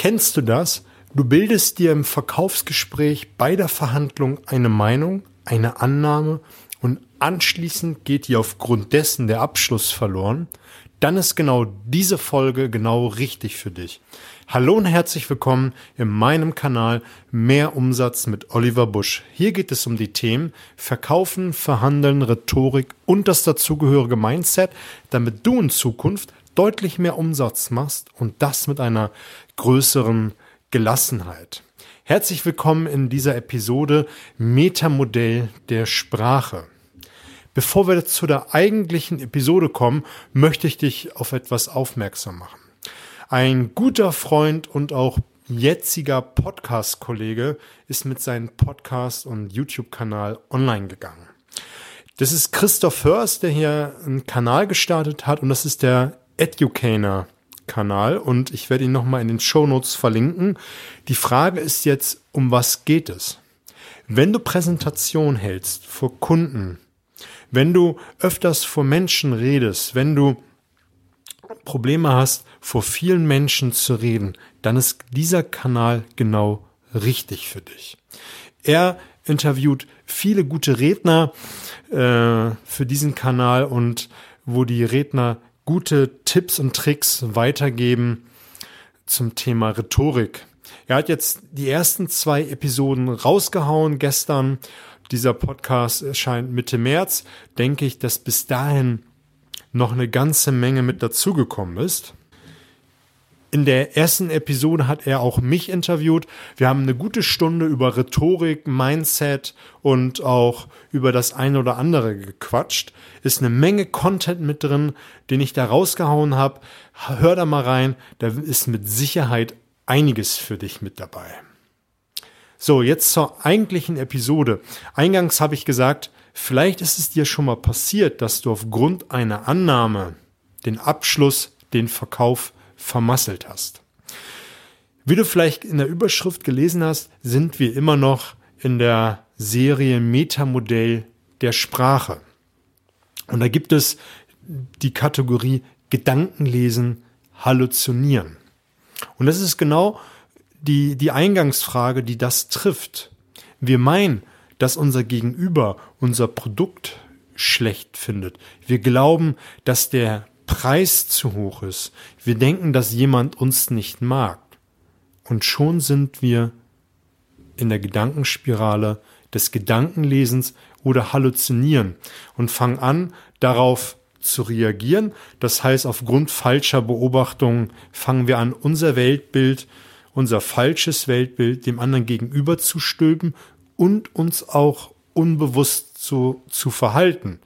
Kennst du das? Du bildest dir im Verkaufsgespräch bei der Verhandlung eine Meinung, eine Annahme und anschließend geht dir aufgrund dessen der Abschluss verloren. Dann ist genau diese Folge genau richtig für dich. Hallo und herzlich willkommen in meinem Kanal Mehr Umsatz mit Oliver Busch. Hier geht es um die Themen Verkaufen, Verhandeln, Rhetorik und das dazugehörige Mindset, damit du in Zukunft deutlich mehr Umsatz machst und das mit einer größeren Gelassenheit. Herzlich willkommen in dieser Episode Metamodell der Sprache. Bevor wir zu der eigentlichen Episode kommen, möchte ich dich auf etwas aufmerksam machen. Ein guter Freund und auch jetziger Podcast-Kollege ist mit seinem Podcast und YouTube-Kanal online gegangen. Das ist Christoph Hörst, der hier einen Kanal gestartet hat und das ist der Educator Kanal und ich werde ihn nochmal in den Show Notes verlinken. Die Frage ist jetzt, um was geht es? Wenn du Präsentation hältst vor Kunden, wenn du öfters vor Menschen redest, wenn du Probleme hast, vor vielen Menschen zu reden, dann ist dieser Kanal genau richtig für dich. Er interviewt viele gute Redner äh, für diesen Kanal und wo die Redner gute Tipps und Tricks weitergeben zum Thema Rhetorik. Er hat jetzt die ersten zwei Episoden rausgehauen gestern. Dieser Podcast erscheint Mitte März. Denke ich, dass bis dahin noch eine ganze Menge mit dazugekommen ist. In der ersten Episode hat er auch mich interviewt. Wir haben eine gute Stunde über Rhetorik, Mindset und auch über das eine oder andere gequatscht. Ist eine Menge Content mit drin, den ich da rausgehauen habe. Hör da mal rein, da ist mit Sicherheit einiges für dich mit dabei. So, jetzt zur eigentlichen Episode. Eingangs habe ich gesagt, vielleicht ist es dir schon mal passiert, dass du aufgrund einer Annahme den Abschluss, den Verkauf vermasselt hast. Wie du vielleicht in der Überschrift gelesen hast, sind wir immer noch in der Serie Metamodell der Sprache. Und da gibt es die Kategorie Gedankenlesen, Halluzinieren. Und das ist genau die, die Eingangsfrage, die das trifft. Wir meinen, dass unser Gegenüber unser Produkt schlecht findet. Wir glauben, dass der Preis zu hoch ist. Wir denken, dass jemand uns nicht mag. Und schon sind wir in der Gedankenspirale des Gedankenlesens oder Halluzinieren und fangen an, darauf zu reagieren. Das heißt, aufgrund falscher Beobachtungen fangen wir an, unser Weltbild, unser falsches Weltbild dem anderen gegenüber zu stülpen und uns auch unbewusst zu, zu verhalten.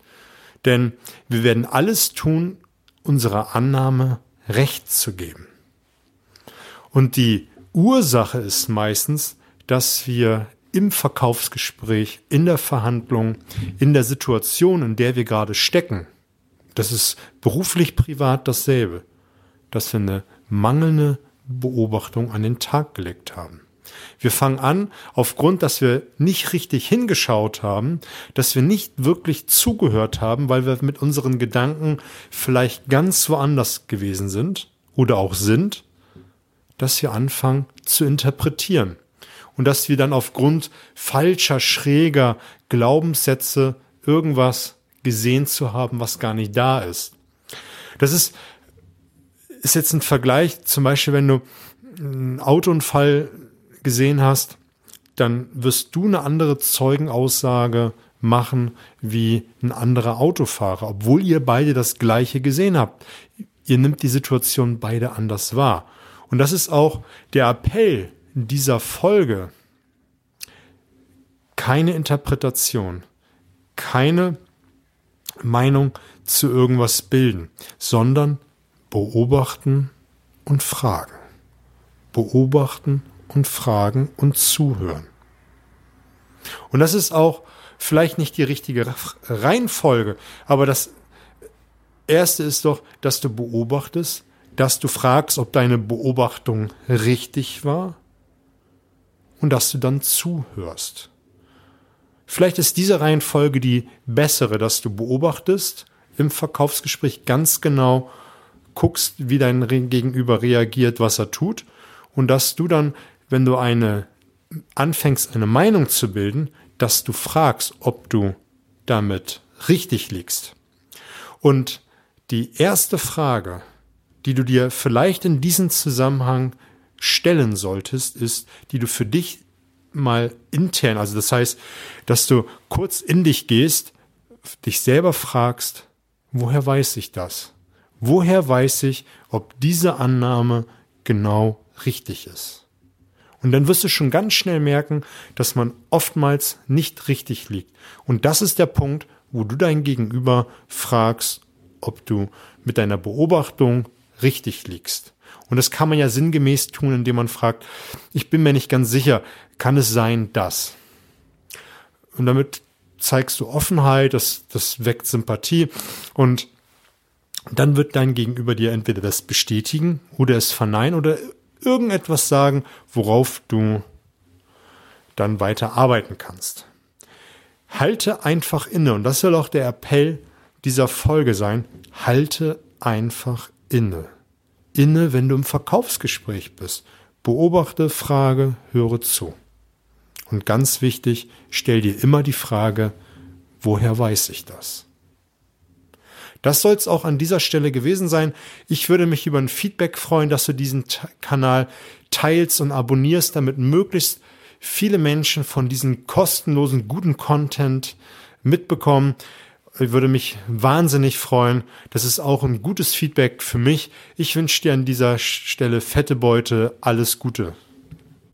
Denn wir werden alles tun, unserer Annahme Recht zu geben. Und die Ursache ist meistens, dass wir im Verkaufsgespräch, in der Verhandlung, in der Situation, in der wir gerade stecken, das ist beruflich, privat dasselbe, dass wir eine mangelnde Beobachtung an den Tag gelegt haben. Wir fangen an, aufgrund, dass wir nicht richtig hingeschaut haben, dass wir nicht wirklich zugehört haben, weil wir mit unseren Gedanken vielleicht ganz woanders gewesen sind oder auch sind, dass wir anfangen zu interpretieren und dass wir dann aufgrund falscher, schräger Glaubenssätze irgendwas gesehen zu haben, was gar nicht da ist. Das ist, ist jetzt ein Vergleich, zum Beispiel, wenn du einen Autounfall gesehen hast, dann wirst du eine andere Zeugenaussage machen wie ein anderer Autofahrer, obwohl ihr beide das gleiche gesehen habt. Ihr nimmt die Situation beide anders wahr. Und das ist auch der Appell dieser Folge. Keine Interpretation, keine Meinung zu irgendwas bilden, sondern beobachten und fragen. Beobachten und fragen und zuhören. Und das ist auch vielleicht nicht die richtige Reihenfolge, aber das Erste ist doch, dass du beobachtest, dass du fragst, ob deine Beobachtung richtig war und dass du dann zuhörst. Vielleicht ist diese Reihenfolge die bessere, dass du beobachtest im Verkaufsgespräch ganz genau guckst, wie dein Gegenüber reagiert, was er tut und dass du dann, wenn du eine anfängst, eine Meinung zu bilden, dass du fragst, ob du damit richtig liegst. Und die erste Frage, die du dir vielleicht in diesem Zusammenhang stellen solltest, ist, die du für dich mal intern, also das heißt, dass du kurz in dich gehst, dich selber fragst, woher weiß ich das? Woher weiß ich, ob diese Annahme genau richtig ist? Und dann wirst du schon ganz schnell merken, dass man oftmals nicht richtig liegt. Und das ist der Punkt, wo du dein Gegenüber fragst, ob du mit deiner Beobachtung richtig liegst. Und das kann man ja sinngemäß tun, indem man fragt, ich bin mir nicht ganz sicher, kann es sein, dass? Und damit zeigst du Offenheit, das, das weckt Sympathie und dann wird dein Gegenüber dir entweder das bestätigen oder es verneinen oder irgendetwas sagen, worauf du dann weiter arbeiten kannst. Halte einfach inne und das soll auch der Appell dieser Folge sein. Halte einfach inne. Inne, wenn du im Verkaufsgespräch bist. Beobachte, frage, höre zu. Und ganz wichtig, stell dir immer die Frage, woher weiß ich das? Das soll es auch an dieser Stelle gewesen sein. Ich würde mich über ein Feedback freuen, dass du diesen Kanal teilst und abonnierst, damit möglichst viele Menschen von diesem kostenlosen, guten Content mitbekommen. Ich würde mich wahnsinnig freuen. Das ist auch ein gutes Feedback für mich. Ich wünsche dir an dieser Stelle fette Beute. Alles Gute.